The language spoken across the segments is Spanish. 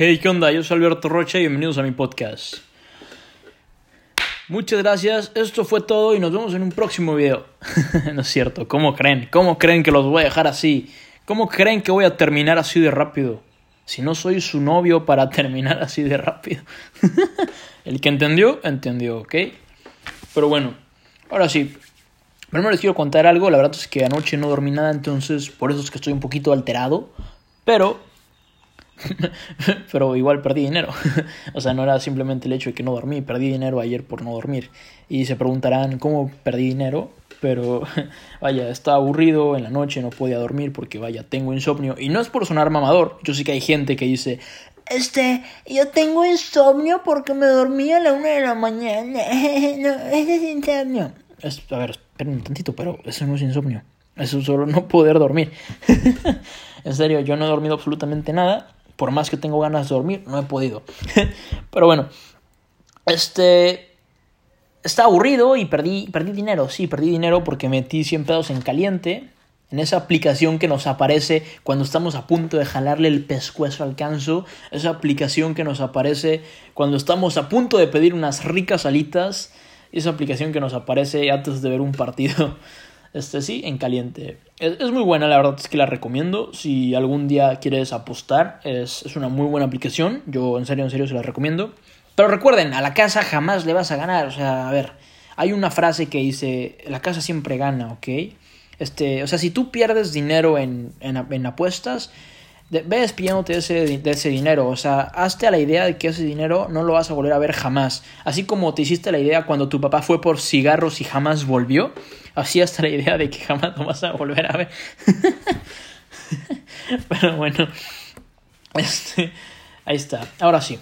Hey, ¿qué onda? Yo soy Alberto Rocha y bienvenidos a mi podcast. Muchas gracias, esto fue todo y nos vemos en un próximo video. no es cierto, ¿cómo creen? ¿Cómo creen que los voy a dejar así? ¿Cómo creen que voy a terminar así de rápido? Si no soy su novio para terminar así de rápido. El que entendió, entendió, ¿ok? Pero bueno, ahora sí. Primero les quiero contar algo, la verdad es que anoche no dormí nada, entonces por eso es que estoy un poquito alterado. Pero pero igual perdí dinero. o sea, no era simplemente el hecho de que no dormí, perdí dinero ayer por no dormir. Y se preguntarán cómo perdí dinero, pero vaya, estaba aburrido en la noche, no podía dormir porque vaya, tengo insomnio. Y no es por sonar mamador, yo sé que hay gente que dice, este, yo tengo insomnio porque me dormí a la una de la mañana. no, ese es insomnio. a ver, esperen un tantito, pero eso no es insomnio. Eso es solo no poder dormir. en serio, yo no he dormido absolutamente nada por más que tengo ganas de dormir, no he podido. Pero bueno, este... Está aburrido y perdí, perdí dinero, sí, perdí dinero porque metí 100 pesos en caliente, en esa aplicación que nos aparece cuando estamos a punto de jalarle el pescuezo al canso, esa aplicación que nos aparece cuando estamos a punto de pedir unas ricas alitas, esa aplicación que nos aparece antes de ver un partido. Este sí, en caliente. Es, muy buena, la verdad es que la recomiendo. Si algún día quieres apostar, es, es, una muy buena aplicación. Yo en serio, en serio se la recomiendo. Pero recuerden, a la casa jamás le vas a ganar. O sea, a ver, hay una frase que dice, la casa siempre gana, ¿ok? Este, o sea, si tú pierdes dinero en, en apuestas, ve despidiéndote de ese, de ese dinero. O sea, hazte a la idea de que ese dinero no lo vas a volver a ver jamás. Así como te hiciste la idea cuando tu papá fue por cigarros y jamás volvió. Así hasta la idea de que jamás lo vas a volver a ver. Pero bueno, este, ahí está. Ahora sí,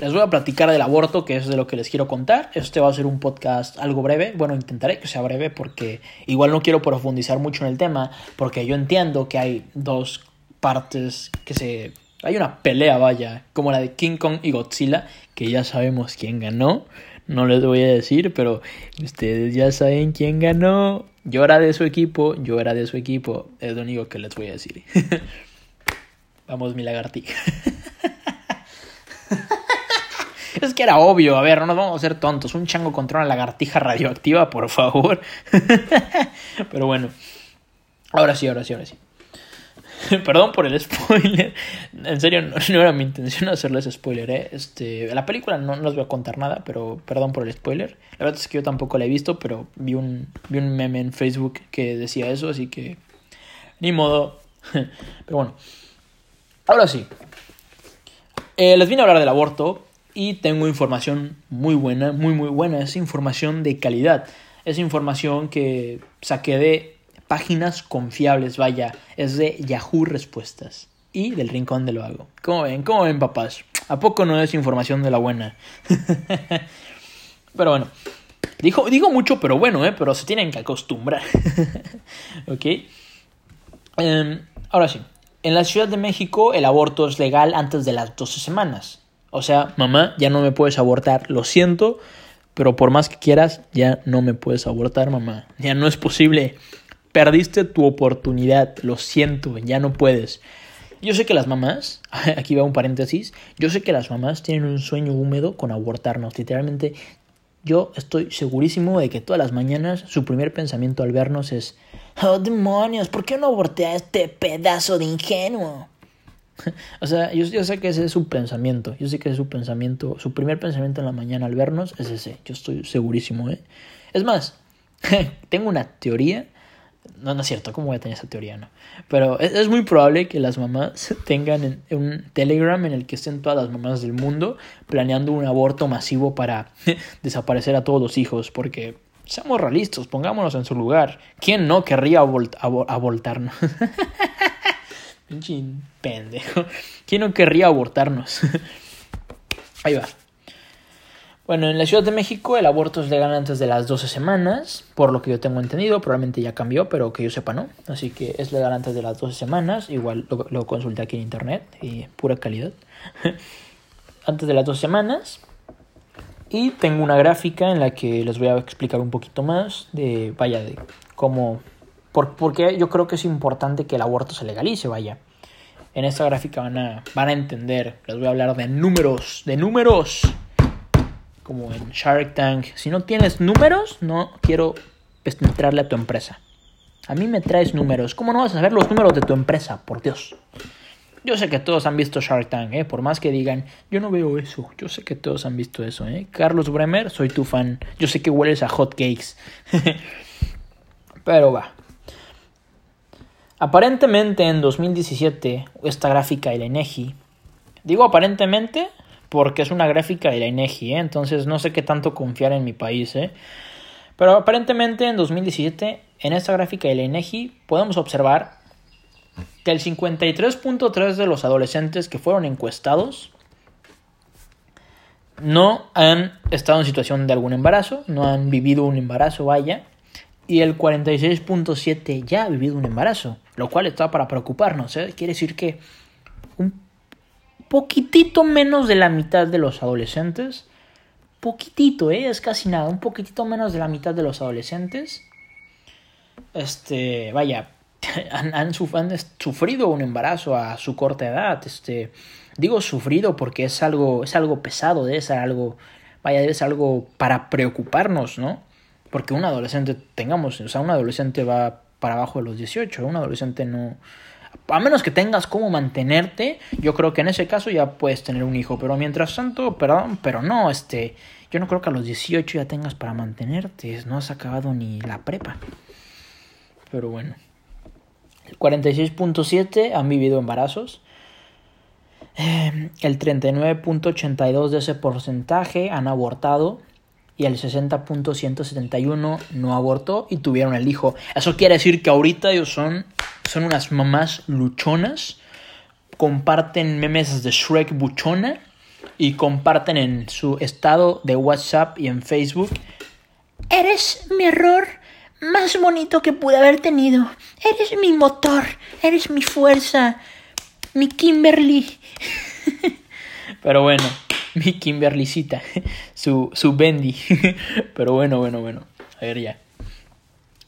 les voy a platicar del aborto, que es de lo que les quiero contar. Este va a ser un podcast algo breve. Bueno, intentaré que sea breve porque igual no quiero profundizar mucho en el tema, porque yo entiendo que hay dos partes que se... Hay una pelea, vaya, como la de King Kong y Godzilla, que ya sabemos quién ganó. No les voy a decir, pero ustedes ya saben quién ganó. Yo era de su equipo, yo era de su equipo. Es lo único que les voy a decir. Vamos, mi lagartija. es que era obvio, a ver, no nos vamos a hacer tontos. Un chango contra una lagartija radioactiva, por favor. pero bueno. Ahora sí, ahora sí, ahora sí. Perdón por el spoiler. En serio, no, era mi intención hacerles spoiler, ¿eh? Este, la película no, no les voy a contar nada, pero perdón por el spoiler. La verdad es que yo tampoco la he visto, pero vi un, vi un meme en Facebook que decía eso, así que ni modo. Pero bueno, ahora sí. Eh, les vine a hablar del aborto y tengo información muy buena, muy muy buena. Es información de calidad. Es información que saqué de páginas confiables, vaya, es de Yahoo Respuestas y del Rincón de lo Hago. ¿Cómo ven? ¿Cómo ven, papás? ¿A poco no es información de la buena? pero bueno, digo, digo mucho, pero bueno, ¿eh? Pero se tienen que acostumbrar. ¿Ok? Em, ahora sí, en la Ciudad de México el aborto es legal antes de las 12 semanas. O sea, mamá, ya no me puedes abortar, lo siento, pero por más que quieras, ya no me puedes abortar, mamá. Ya no es posible. Perdiste tu oportunidad, lo siento, ya no puedes. Yo sé que las mamás, aquí va un paréntesis, yo sé que las mamás tienen un sueño húmedo con abortarnos. Literalmente, yo estoy segurísimo de que todas las mañanas su primer pensamiento al vernos es, oh demonios, ¿por qué no aborté a este pedazo de ingenuo? o sea, yo, sé que ese es su pensamiento, yo sé que es su pensamiento, su primer pensamiento en la mañana al vernos es ese, yo estoy segurísimo, ¿eh? Es más, tengo una teoría no, no es cierto, ¿cómo voy a tener esa teoría? No. Pero es, muy probable que las mamás tengan un Telegram en el que estén todas las mamás del mundo planeando un aborto masivo para desaparecer a todos los hijos, porque seamos realistas, pongámonos en su lugar. ¿Quién no querría abortarnos? Pinche pendejo. ¿Quién no querría abortarnos? Ahí va. Bueno, en la Ciudad de México el aborto es legal antes de las 12 semanas, por lo que yo tengo entendido, probablemente ya cambió, pero que yo sepa no. Así que es legal antes de las 12 semanas, igual lo, lo consulté aquí en internet y pura calidad. antes de las 12 semanas. Y tengo una gráfica en la que les voy a explicar un poquito más de, vaya, de cómo, por, porque yo creo que es importante que el aborto se legalice, vaya. En esta gráfica van a, van a entender. Les voy a hablar de números, de números. Como en Shark Tank. Si no tienes números, no quiero entrarle a tu empresa. A mí me traes números. ¿Cómo no vas a saber los números de tu empresa? Por Dios. Yo sé que todos han visto Shark Tank, ¿eh? por más que digan, yo no veo eso. Yo sé que todos han visto eso. ¿eh? Carlos Bremer, soy tu fan. Yo sé que hueles a hot cakes. Pero va. Aparentemente en 2017, esta gráfica de la digo aparentemente porque es una gráfica de la INEGI, ¿eh? entonces no sé qué tanto confiar en mi país, ¿eh? pero aparentemente en 2017, en esta gráfica de la INEGI, podemos observar que el 53.3 de los adolescentes que fueron encuestados no han estado en situación de algún embarazo, no han vivido un embarazo, vaya, y el 46.7 ya ha vivido un embarazo, lo cual está para preocuparnos. ¿eh? Quiere decir que un poquitito menos de la mitad de los adolescentes, poquitito, ¿eh? es casi nada, un poquitito menos de la mitad de los adolescentes, este, vaya, han, sufrido un embarazo a su corta edad. Este, digo sufrido porque es algo, es algo pesado, debe ser algo, vaya, debe ser algo para preocuparnos, ¿no? Porque un adolescente, tengamos, o sea, un adolescente va para abajo de los 18, un adolescente no... A menos que tengas cómo mantenerte, yo creo que en ese caso ya puedes tener un hijo, pero mientras tanto, perdón, pero no, este, yo no creo que a los 18 ya tengas para mantenerte, no has acabado ni la prepa. Pero bueno. El 46.7 han vivido embarazos. Eh, el 39.82 de ese porcentaje han abortado y el 60.171 no abortó y tuvieron el hijo. Eso quiere decir que ahorita ellos son, son unas mamás luchonas, comparten memes de Shrek buchona y comparten en su estado de WhatsApp y en Facebook. Eres mi error más bonito que pude haber tenido. Eres mi motor, eres mi fuerza, mi Kimberly. Pero bueno mi Kimberlycita, su, su Bendy. Pero bueno, bueno, bueno. A ver ya.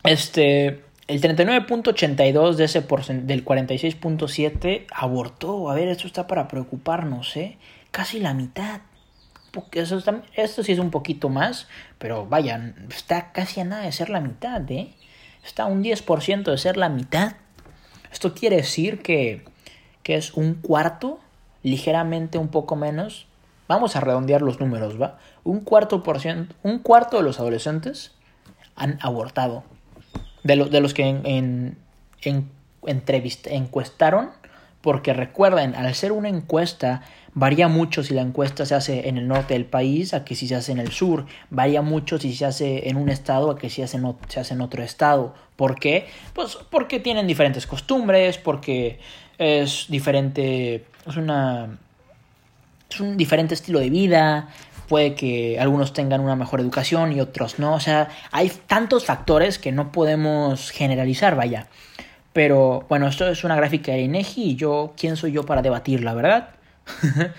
Este, el 39.82 de ese del 46.7 abortó. A ver, esto está para preocuparnos, ¿eh? Casi la mitad. Eso esto sí es un poquito más, pero vaya, está casi a nada de ser la mitad, ¿eh? Está un 10% de ser la mitad. Esto quiere decir que, que es un cuarto, ligeramente un poco menos, Vamos a redondear los números, ¿va? Un cuarto, por ciento, un cuarto de los adolescentes han abortado. De, de los que en, en, encuestaron, porque recuerden, al hacer una encuesta, varía mucho si la encuesta se hace en el norte del país a que si se hace en el sur, varía mucho si se hace en un estado a que si se hace, se hace en otro estado. ¿Por qué? Pues porque tienen diferentes costumbres, porque es diferente, es una es un diferente estilo de vida, puede que algunos tengan una mejor educación y otros no, o sea, hay tantos factores que no podemos generalizar, vaya. Pero bueno, esto es una gráfica de INEGI y yo, ¿quién soy yo para debatir, la verdad?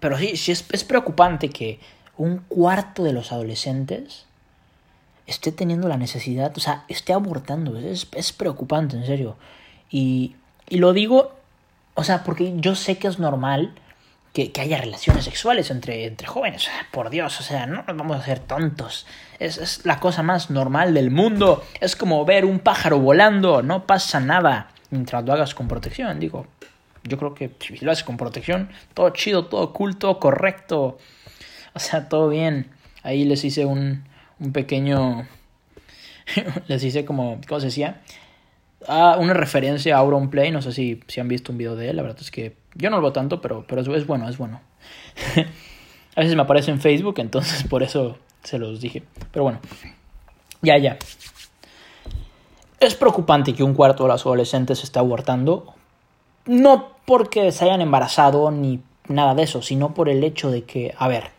Pero sí, sí es, preocupante que un cuarto de los adolescentes esté teniendo la necesidad, o sea, esté abortando. Es, es preocupante, en serio. Y, y lo digo, o sea, porque yo sé que es normal que, haya relaciones sexuales entre, entre jóvenes. Por Dios, o sea, no nos vamos a hacer tontos. Es, es la cosa más normal del mundo. Es como ver un pájaro volando, no pasa nada mientras lo hagas con protección. Digo, yo creo que si lo haces con protección, todo chido, todo culto, correcto. O sea, todo bien. Ahí les hice un, un pequeño... les hice como, ¿cómo se decía? Ah, una referencia a Auronplay, no sé si, si han visto un video de él, la verdad es que yo no lo veo tanto, pero, pero es, bueno, es bueno. a veces me aparece en Facebook, entonces por eso se los dije. Pero bueno, ya, ya. Es preocupante que un cuarto de los adolescentes esté abortando. No porque se hayan embarazado ni nada de eso, sino por el hecho de que, a ver,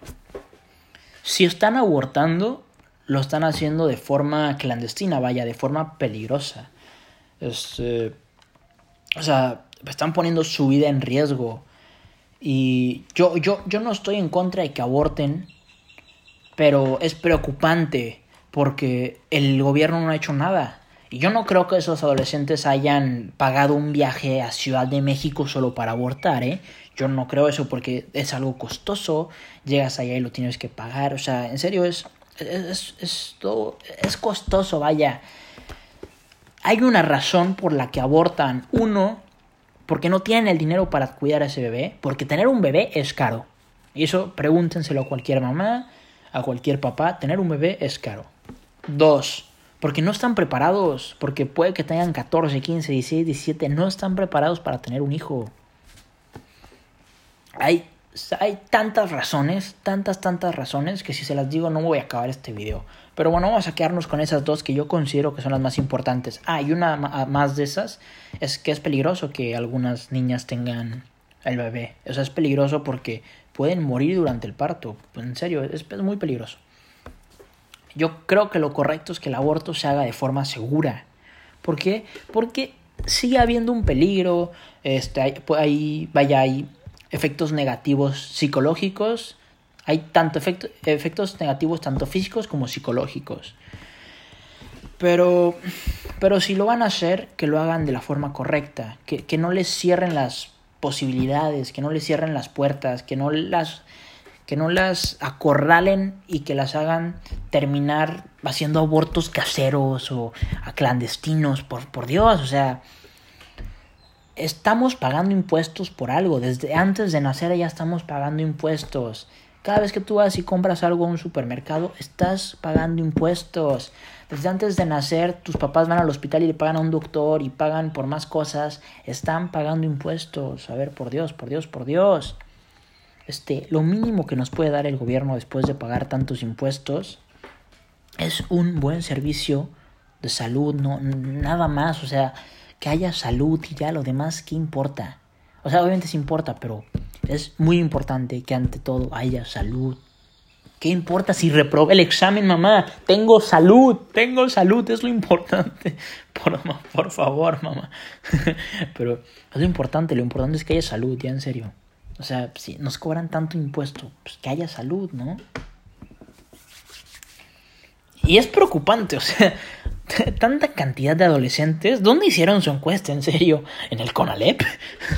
si están abortando, lo están haciendo de forma clandestina, vaya, de forma peligrosa. Este, o sea, están poniendo su vida en riesgo. Y yo, yo, yo no estoy en contra de que aborten, pero es preocupante porque el gobierno no ha hecho nada. Y yo no creo que esos adolescentes hayan pagado un viaje a Ciudad de México solo para abortar, ¿eh? Yo no creo eso porque es algo costoso, llegas allá y lo tienes que pagar, o sea, en serio es, es, es, todo, es costoso, vaya. Hay una razón por la que abortan. Uno, porque no tienen el dinero para cuidar a ese bebé, porque tener un bebé es caro. Y eso pregúntenselo a cualquier mamá, a cualquier papá, tener un bebé es caro. Dos, porque no están preparados, porque puede que tengan 14, 15, 16, 17, no están preparados para tener un hijo. Hay, hay tantas razones, tantas, tantas razones, que si se las digo no voy a acabar este video. Pero bueno, vamos a quedarnos con esas dos que yo considero que son las más importantes. Ah, y una más de esas es que es peligroso que algunas niñas tengan el bebé. O sea, es peligroso porque pueden morir durante el parto. En serio, es, muy peligroso. Yo creo que lo correcto es que el aborto se haga de forma segura. ¿Por qué? Porque sigue habiendo un peligro, este, hay, vaya, hay efectos negativos psicológicos, hay tanto efecto, efectos negativos tanto físicos como psicológicos. Pero, pero si lo van a hacer, que lo hagan de la forma correcta, que, que no les cierren las posibilidades, que no les cierren las puertas, que no las que no las acorralen y que las hagan terminar haciendo abortos caseros o a clandestinos, por, por Dios, o sea, estamos pagando impuestos por algo, desde antes de nacer ya estamos pagando impuestos. Cada vez que tú vas y compras algo en un supermercado, estás pagando impuestos. Desde antes de nacer, tus papás van al hospital y le pagan a un doctor y pagan por más cosas. Están pagando impuestos. A ver, por Dios, por Dios, por Dios este, lo mínimo que nos puede dar el gobierno después de pagar tantos impuestos es un buen servicio de salud, no nada más, o sea, que haya salud y ya lo demás, ¿qué importa? O sea, obviamente sí importa, pero es muy importante que ante todo haya salud. ¿Qué importa si reprobé el examen, mamá? Tengo salud, tengo salud, es lo importante. Por, por favor, mamá. Pero es lo importante, lo importante es que haya salud, ya en serio. O sea, si nos cobran tanto impuesto, pues que haya salud, ¿no? Y es preocupante, o sea, tanta cantidad de adolescentes. ¿Dónde hicieron su encuesta, en serio? ¿En el CONALEP?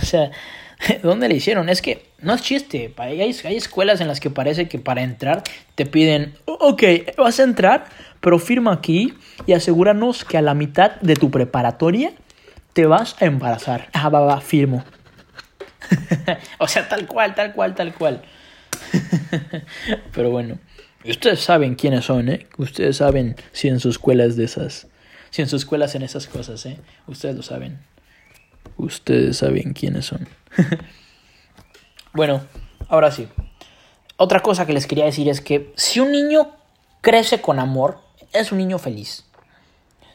O sea, ¿dónde le hicieron? Es que no es chiste. Hay, hay escuelas en las que parece que para entrar te piden, ok, vas a entrar, pero firma aquí y asegúranos que a la mitad de tu preparatoria te vas a embarazar. Ah, va, va, firmo. o sea, tal cual, tal cual, tal cual. Pero bueno, ustedes saben quiénes son, ¿eh? Ustedes saben si en su escuela es de esas. Si en su escuela hacen esas cosas, ¿eh? Ustedes lo saben. Ustedes saben quiénes son. bueno, ahora sí. Otra cosa que les quería decir es que si un niño crece con amor, es un niño feliz.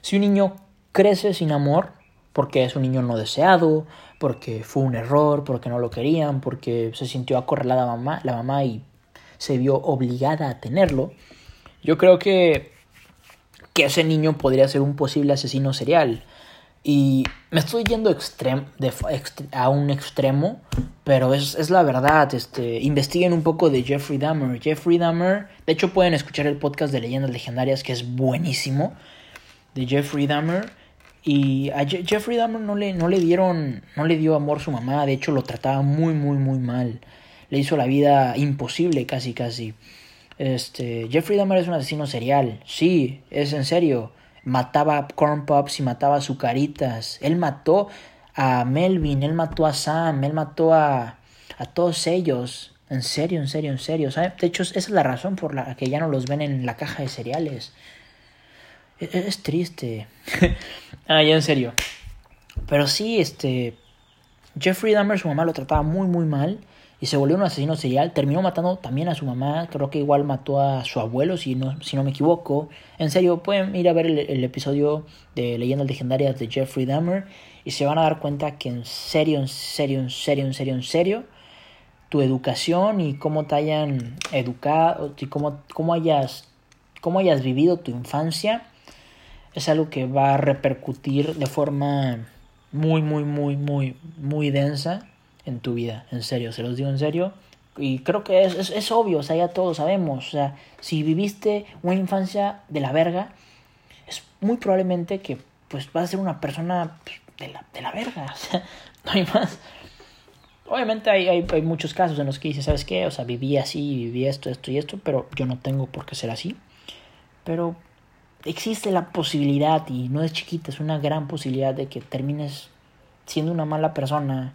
Si un niño crece sin amor, porque es un niño no deseado, porque fue un error, porque no lo querían, porque se sintió acorralada mamá, la mamá y se vio obligada a tenerlo. Yo creo que, que ese niño podría ser un posible asesino serial. Y me estoy yendo de, a un extremo, pero es, es, la verdad. Este, investiguen un poco de Jeffrey Dahmer. Jeffrey Dahmer, de hecho pueden escuchar el podcast de Leyendas Legendarias, que es buenísimo, de Jeffrey Dahmer. Y a Jeffrey Dahmer no le, no le dieron, no le dio amor su mamá, de hecho lo trataba muy, muy, muy mal. Le hizo la vida imposible casi, casi. Este, Jeffrey Dahmer es un asesino serial, sí, es en serio. Mataba corn pops y mataba azucaritas. Él mató a Melvin, él mató a Sam, él mató a, a todos ellos. En serio, en serio, en serio. De hecho, esa es la razón por la que ya no los ven en la caja de cereales. E-, es, triste. ah, ya en serio. Pero sí, este. Jeffrey Dahmer, su mamá lo trataba muy, muy mal. Y se volvió un asesino serial. Terminó matando también a su mamá. Creo que igual mató a su abuelo, si no, si no me equivoco. En serio, pueden ir a ver el, episodio de Leyendas Legendarias de Jeffrey Dahmer. Y se van a dar cuenta que en serio, en serio, en serio, en serio, en serio. Tu educación y cómo te hayan educado. Y cómo, cómo, hayas, cómo hayas vivido tu infancia es algo que va a repercutir de forma muy, muy, muy, muy, muy densa en tu vida. En serio, se los digo en serio. Y creo que es, es, obvio, o sea, ya todos sabemos. O sea, si viviste una infancia de la verga, es muy probablemente que pues vas a ser una persona pues, de la, de la verga. O sea, no hay más. Obviamente hay, hay, hay, muchos casos en los que dices, ¿sabes qué? O sea, viví así, viví esto, esto y esto, pero yo no tengo por qué ser así. Pero existe la posibilidad, y no es chiquita, es una gran posibilidad de que termines siendo una mala persona.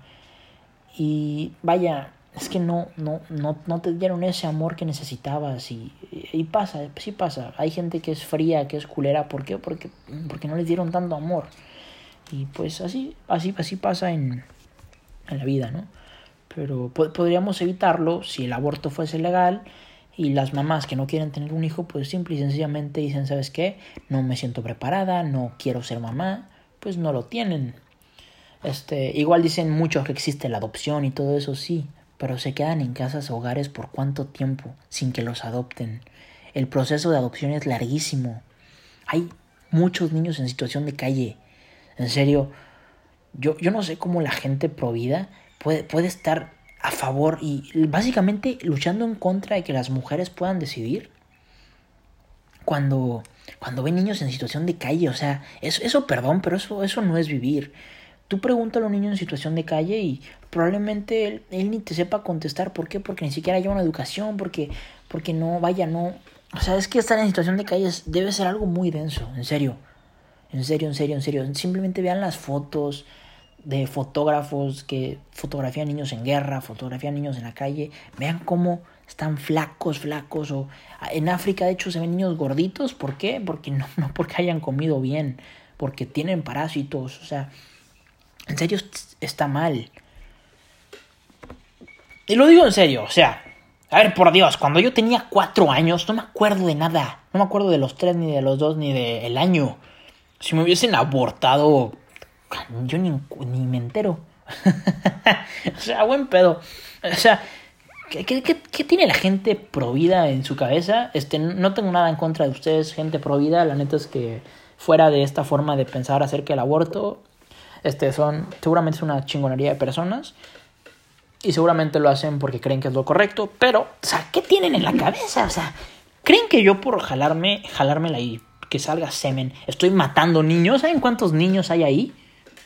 Y vaya, es que no, no, no, no te dieron ese amor que necesitabas. Y, y pasa, sí pasa. Hay gente que es fría, que es culera. ¿Por qué? Porque, porque no les dieron tanto amor. Y pues así, así, así pasa en, en la vida, ¿no? Pero podríamos evitarlo si el aborto fuese legal y las mamás que no quieren tener un hijo, pues simple y sencillamente dicen, ¿sabes qué? No me siento preparada, no quiero ser mamá, pues no lo tienen. Este, igual dicen muchos que existe la adopción y todo eso, sí, pero se quedan en casas o hogares por cuánto tiempo sin que los adopten. El proceso de adopción es larguísimo. Hay muchos niños en situación de calle. En serio, yo, yo no sé cómo la gente provida puede, puede estar a favor y básicamente luchando en contra de que las mujeres puedan decidir cuando, cuando ven niños en situación de calle. O sea, eso, eso perdón, pero eso, eso no es vivir. Tú pregúntale a un niño en situación de calle y probablemente él, él, ni te sepa contestar. ¿Por qué? Porque ni siquiera lleva una educación, porque, porque no, vaya, no. O sea, es que estar en situación de calle debe ser algo muy denso, en serio. En serio, en serio, en serio. Simplemente vean las fotos, de fotógrafos que fotografían niños en guerra, fotografían niños en la calle, vean cómo están flacos, flacos, o en África de hecho se ven niños gorditos, ¿por qué? Porque no, no porque hayan comido bien, porque tienen parásitos, o sea, en serio está mal. Y lo digo en serio, o sea, a ver, por Dios, cuando yo tenía cuatro años no me acuerdo de nada, no me acuerdo de los tres, ni de los dos, ni del año. Si me hubiesen abortado yo ni, me entero. o sea, buen pedo. O sea, ¿qué, qué, qué, tiene la gente provida en su cabeza? Este, no tengo nada en contra de ustedes, gente provida. La neta es que fuera de esta forma de pensar acerca del aborto, este, son, seguramente es una chingonería de personas. Y seguramente lo hacen porque creen que es lo correcto. Pero, o sea, ¿qué tienen en la cabeza? O sea, ¿creen que yo por jalarme, jalármela y que salga semen, estoy matando niños? ¿Saben cuántos niños hay ahí?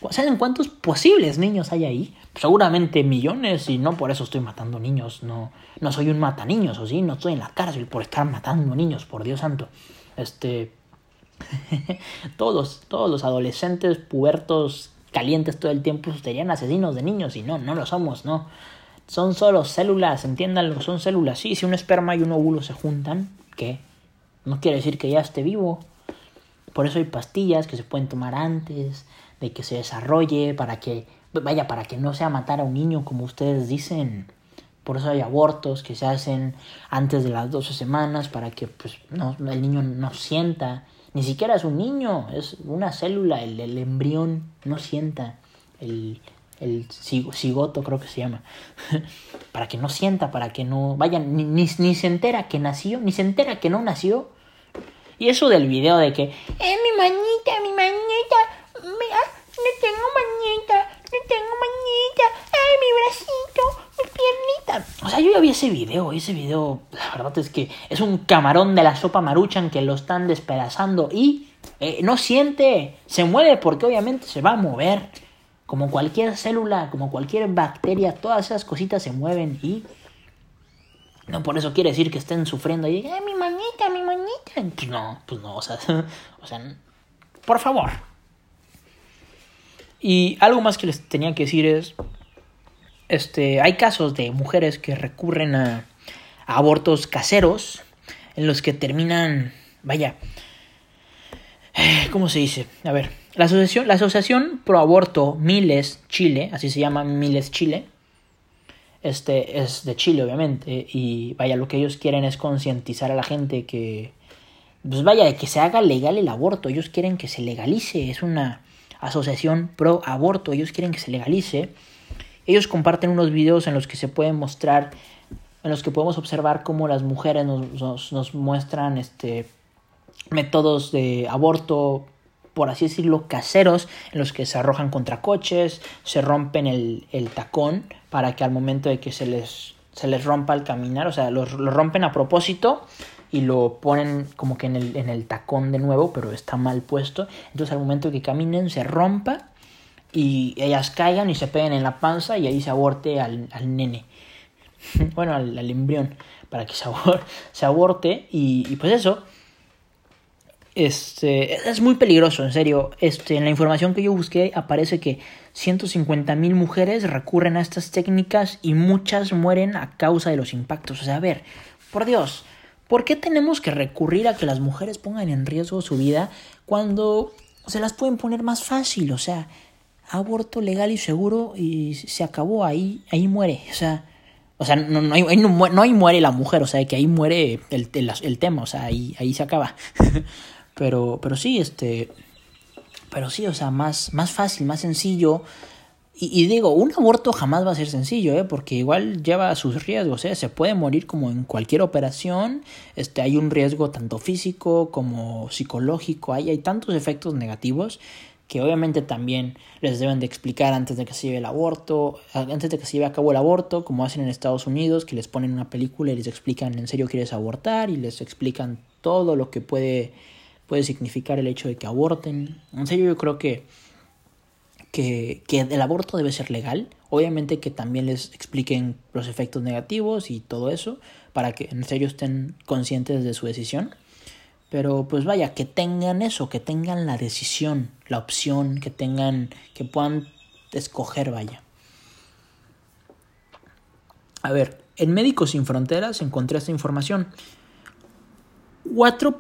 ¿Saben cuántos posibles niños hay ahí? Seguramente millones y no por eso estoy matando niños. No, no soy un mata niños, o sí, no estoy en la cárcel por estar matando niños, por Dios santo. Este. todos, todos los adolescentes pubertos calientes todo el tiempo serían asesinos de niños y no, no lo somos, no. Son solo células, entiéndanlo, son células. Sí, si un esperma y un óvulo se juntan, ¿qué? No quiere decir que ya esté vivo. Por eso hay pastillas que se pueden tomar antes de que se desarrolle, para que, vaya, para que no sea matar a un niño como ustedes dicen. Por eso hay abortos que se hacen antes de las 12 semanas para que pues, no, el niño no sienta. Ni siquiera es un niño, es una célula, el, el embrión no sienta. El, el cigoto creo que se llama. para que no sienta, para que no... Vaya, ni, ni, ni, se entera que nació, ni se entera que no nació. Y eso del video de que... Eh, mi manita, mi manita, mira, no tengo manita, no tengo manita, ay, mi bracito, O sea, yo ya vi ese video, ese video, la verdad es que es un camarón de la sopa maruchan que lo están despedazando y eh, no siente, se mueve porque obviamente se va a mover. Como cualquier célula, como cualquier bacteria, todas esas cositas se mueven y no por eso quiere decir que estén sufriendo y ay, mi manita, mi manita. Pues no, pues no, o sea, o sea, por favor, y algo más que les tenía que decir es, este, hay casos de mujeres que recurren a, abortos caseros en los que terminan, vaya, ¿cómo se dice? A ver, la asociación, la asociación pro aborto Miles Chile, así se llama Miles Chile, este es de Chile obviamente y vaya, lo que ellos quieren es concientizar a la gente que, pues vaya, de que se haga legal el aborto, ellos quieren que se legalice, es una asociación pro aborto, ellos quieren que se legalice. Ellos comparten unos videos en los que se pueden mostrar, en los que podemos observar cómo las mujeres nos, nos, muestran este, métodos de aborto, por así decirlo, caseros, en los que se arrojan contra coches, se rompen el, el tacón para que al momento de que se les, se les rompa al caminar, o sea, lo, lo rompen a propósito y lo ponen como que en el, en el tacón de nuevo, pero está mal puesto. Entonces al momento que caminen se rompa y ellas caigan y se peguen en la panza y ahí se aborte al, al nene. bueno, al, al, embrión, para que se, abor se aborte y, pues eso. Este, es muy peligroso, en serio. Este, en la información que yo busqué aparece que 150 mil mujeres recurren a estas técnicas y muchas mueren a causa de los impactos. O sea, a ver, por Dios, ¿por qué tenemos que recurrir a que las mujeres pongan en riesgo su vida cuando se las pueden poner más fácil? O sea, aborto legal y seguro y se acabó, ahí, ahí muere. O sea, o sea no, no, ahí, no, no ahí muere la mujer, o sea, que ahí muere el, el, tema, o sea, ahí, ahí se acaba. pero, pero sí, este, pero sí, o sea, más, más fácil, más sencillo. Y, y, digo, un aborto jamás va a ser sencillo, ¿eh? porque igual lleva sus riesgos, ¿eh? se puede morir como en cualquier operación, este, hay un riesgo tanto físico como psicológico, hay, hay tantos efectos negativos que obviamente también les deben de explicar antes de que se lleve el aborto, antes de que se lleve a cabo el aborto, como hacen en Estados Unidos, que les ponen una película y les explican en serio quieres abortar y les explican todo lo que puede, puede significar el hecho de que aborten. En serio yo creo que, que, que el aborto debe ser legal, obviamente que también les expliquen los efectos negativos y todo eso, para que en serio estén conscientes de su decisión. Pero pues vaya, que tengan eso, que tengan la decisión, la opción, que tengan, que puedan escoger, vaya. A ver, en Médicos Sin Fronteras encontré esta información. Cuatro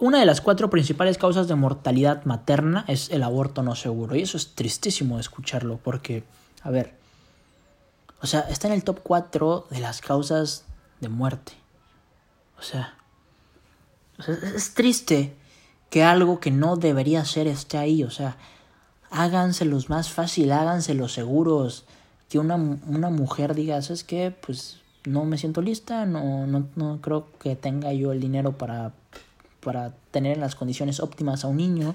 una de las cuatro principales causas de mortalidad materna es el aborto no seguro. Y eso es tristísimo escucharlo porque, a ver, o sea, está en el top 4 de las causas de muerte. O sea, es triste que algo que no debería ser esté ahí. O sea, háganselos más fácil, háganselos seguros. Que una, una mujer diga, ¿sabes qué? Pues no me siento lista, no, no, no creo que tenga yo el dinero para, para tener en las condiciones óptimas a un niño.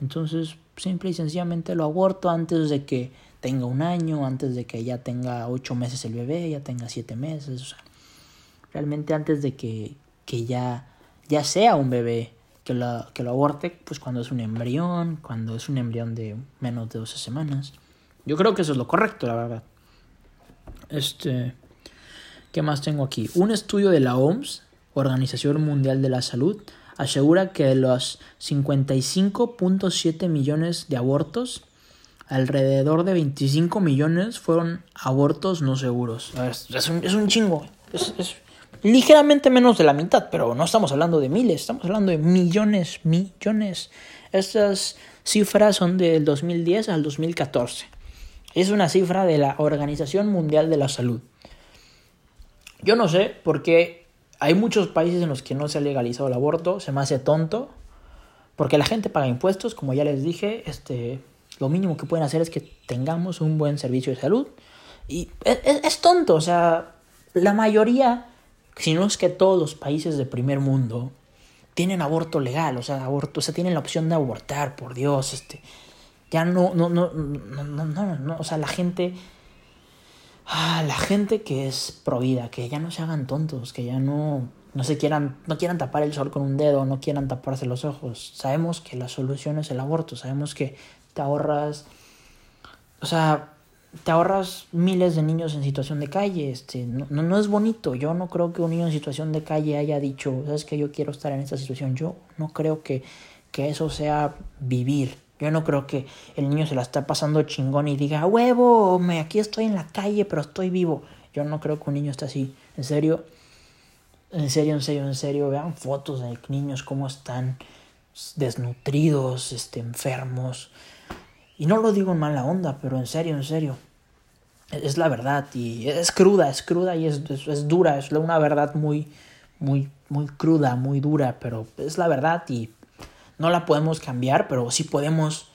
Entonces, simple y sencillamente lo aborto antes de que tenga un año, antes de que ya tenga ocho meses el bebé, ya tenga siete meses. O sea, realmente antes de que, que ya ya sea un bebé que lo, que lo aborte, pues cuando es un embrión, cuando es un embrión de menos de 12 semanas. Yo creo que eso es lo correcto, la verdad. Este, ¿qué más tengo aquí? Un estudio de la OMS, Organización Mundial de la Salud, asegura que de los 55.7 millones de abortos, alrededor de 25 millones fueron abortos no seguros. Es un, es un chingo. Es, ligeramente menos de la mitad, pero no estamos hablando de miles, estamos hablando de millones, millones. Estas cifras son del 2010 al 2014. Es una cifra de la Organización Mundial de la Salud. Yo no sé por qué hay muchos países en los que no se ha legalizado el aborto, se me hace tonto, porque la gente paga impuestos, como ya les dije, este, lo mínimo que pueden hacer es que tengamos un buen servicio de salud. Y es, es, es tonto, o sea, la mayoría si no es que todos los países de primer mundo tienen aborto legal, o sea, aborto, o sea, tienen la opción de abortar, por Dios, este, ya no, no, no, no, no, no, o sea, la gente, ah, la gente que es provida, que ya no se hagan tontos, que ya no, no se quieran, no quieran tapar el sol con un dedo, no quieran taparse los ojos. Sabemos que la solución es el aborto, sabemos que te ahorras, o sea, te ahorras miles de niños en situación de calle. Este, no, no, no, es bonito. Yo no creo que un niño en situación de calle haya dicho, sabes que yo quiero estar en esta situación. Yo no creo que, que eso sea vivir. Yo no creo que el niño se la está pasando chingón y diga, huevo, me, aquí estoy en la calle, pero estoy vivo. Yo no creo que un niño esté así. En serio, en serio, en serio, en serio. Vean fotos de niños cómo están desnutridos, este, enfermos. Y no lo digo en mala onda, pero en serio, en serio. Es la verdad y es cruda, es cruda y es, es, es, dura, es una verdad muy, muy, muy cruda, muy dura, pero es la verdad y no la podemos cambiar, pero sí podemos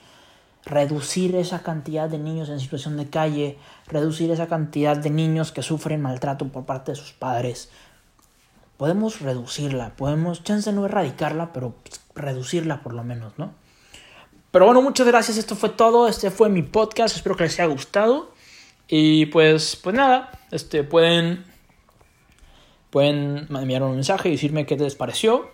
reducir esa cantidad de niños en situación de calle, reducir esa cantidad de niños que sufren maltrato por parte de sus padres. Podemos reducirla, podemos, chance no erradicarla, pero reducirla por lo menos, ¿no? Pero bueno, muchas gracias, esto fue todo, este fue mi podcast, espero que les haya gustado. Y pues, pues nada, este, pueden, pueden enviar un mensaje y decirme qué les pareció.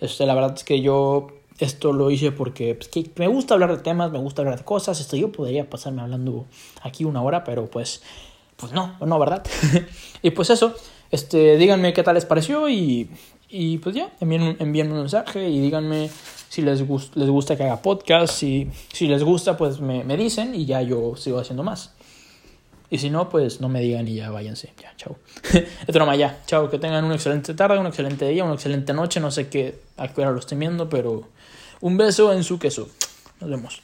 Este, la verdad es que yo esto lo hice porque pues, me gusta hablar de temas, me gusta hablar de cosas. Esto yo podría pasarme hablando aquí una hora, pero pues, pues no, no, ¿verdad? y pues eso, este, díganme qué tal les pareció y, y pues ya, envíen, envíen un mensaje y díganme si les, gust les gusta que haga podcast. Si, si les gusta, pues me, me dicen y ya yo sigo haciendo más. Y si no, pues no me digan y ya váyanse. Ya, chao. es broma, ya. Chao. Que tengan una excelente tarde, un excelente día, una excelente noche. No sé qué, a qué hora lo estén viendo, pero un beso en su queso. Nos vemos.